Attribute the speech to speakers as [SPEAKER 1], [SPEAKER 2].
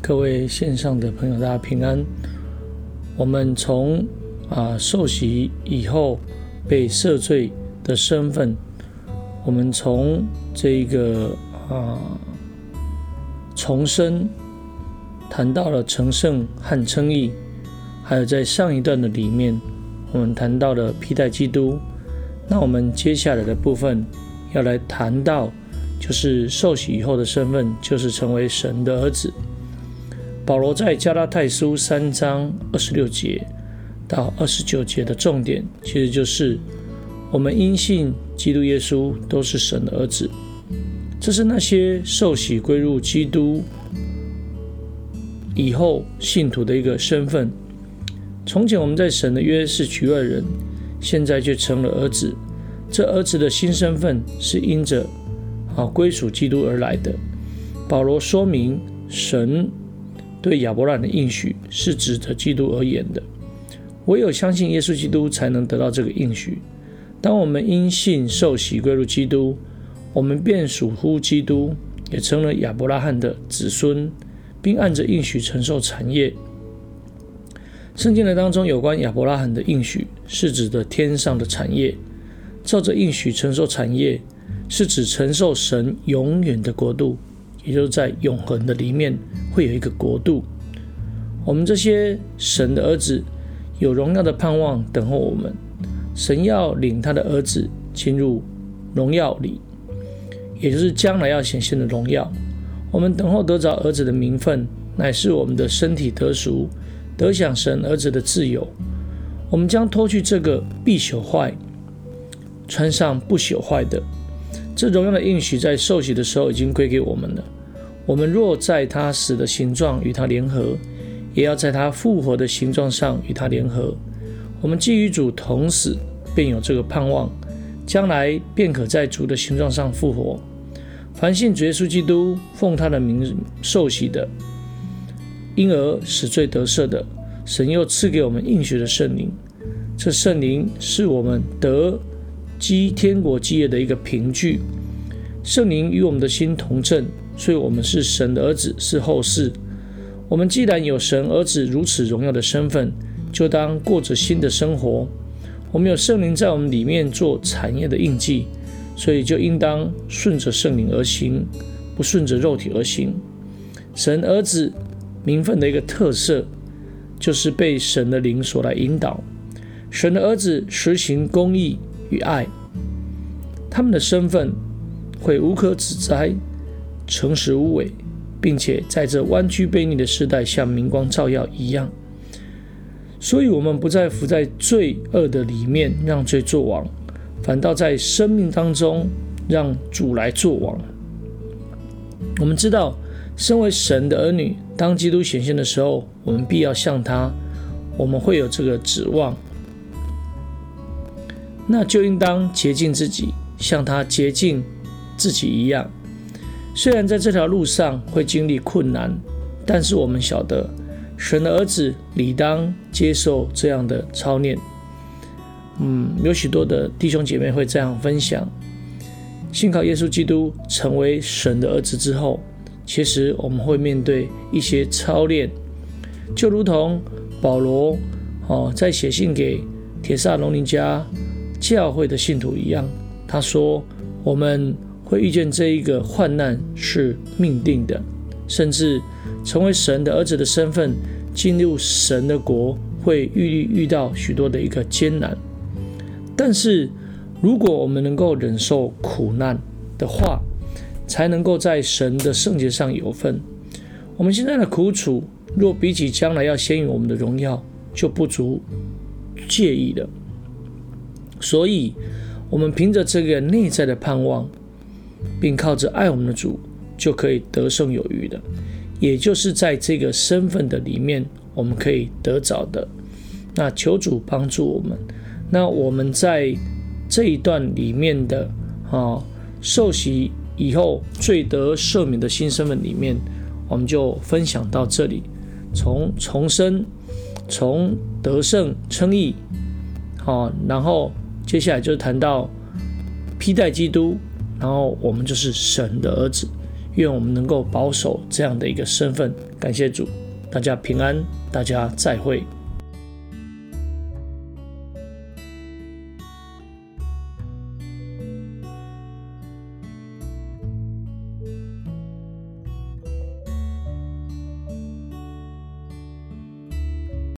[SPEAKER 1] 各位线上的朋友，大家平安。我们从啊受洗以后被赦罪的身份，我们从这一个啊重生谈到了成圣和称义，还有在上一段的里面，我们谈到了披戴基督。那我们接下来的部分要来谈到。就是受洗以后的身份，就是成为神的儿子。保罗在加拉太书三章二十六节到二十九节的重点，其实就是我们因信基督耶稣都是神的儿子。这是那些受洗归入基督以后信徒的一个身份。从前我们在神的约是局外人，现在却成了儿子。这儿子的新身份是因着。啊，归属基督而来的保罗说明，神对亚伯拉罕的应许是指着基督而言的。唯有相信耶稣基督，才能得到这个应许。当我们因信受洗归入基督，我们便属乎基督，也成了亚伯拉罕的子孙，并按着应许承受产业。圣经的当中有关亚伯拉罕的应许，是指的天上的产业，照着应许承受产业。是指承受神永远的国度，也就是在永恒的里面会有一个国度。我们这些神的儿子有荣耀的盼望等候我们。神要领他的儿子进入荣耀里，也就是将来要显现的荣耀。我们等候得着儿子的名分，乃是我们的身体得赎，得享神儿子的自由。我们将脱去这个必朽坏，穿上不朽坏的。这荣耀的应许在受洗的时候已经归给我们了。我们若在他死的形状与他联合，也要在他复活的形状上与他联合。我们既与主同死，便有这个盼望，将来便可在主的形状上复活。凡信主耶稣基督，奉他的名受洗的，因而死罪得赦的，神又赐给我们应许的圣灵。这圣灵是我们得。积天国基业的一个凭据，圣灵与我们的心同证，所以我们是神的儿子，是后世。我们既然有神儿子如此荣耀的身份，就当过着新的生活。我们有圣灵在我们里面做产业的印记，所以就应当顺着圣灵而行，不顺着肉体而行。神儿子名分的一个特色，就是被神的灵所来引导。神的儿子实行公义。与爱，他们的身份会无可指摘、诚实无伪，并且在这弯曲悖逆的时代像明光照耀一样。所以，我们不再伏在罪恶的里面，让罪作王，反倒在生命当中让主来作王。我们知道，身为神的儿女，当基督显现的时候，我们必要向他，我们会有这个指望。那就应当洁净自己，像他洁净自己一样。虽然在这条路上会经历困难，但是我们晓得，神的儿子理当接受这样的操练。嗯，有许多的弟兄姐妹会这样分享：信靠耶稣基督成为神的儿子之后，其实我们会面对一些操练，就如同保罗哦，在写信给铁萨罗尼迦。教会的信徒一样，他说：“我们会遇见这一个患难是命定的，甚至成为神的儿子的身份，进入神的国会遇遇到许多的一个艰难。但是，如果我们能够忍受苦难的话，才能够在神的圣洁上有份。我们现在的苦楚，若比起将来要先于我们的荣耀，就不足介意了。”所以，我们凭着这个内在的盼望，并靠着爱我们的主，就可以得胜有余的。也就是在这个身份的里面，我们可以得着的。那求主帮助我们。那我们在这一段里面的啊，受洗以后最得赦免的新身份里面，我们就分享到这里。从重生，从得胜称义，好，然后。接下来就谈到披戴基督，然后我们就是神的儿子，愿我们能够保守这样的一个身份。感谢主，大家平安，大家再会。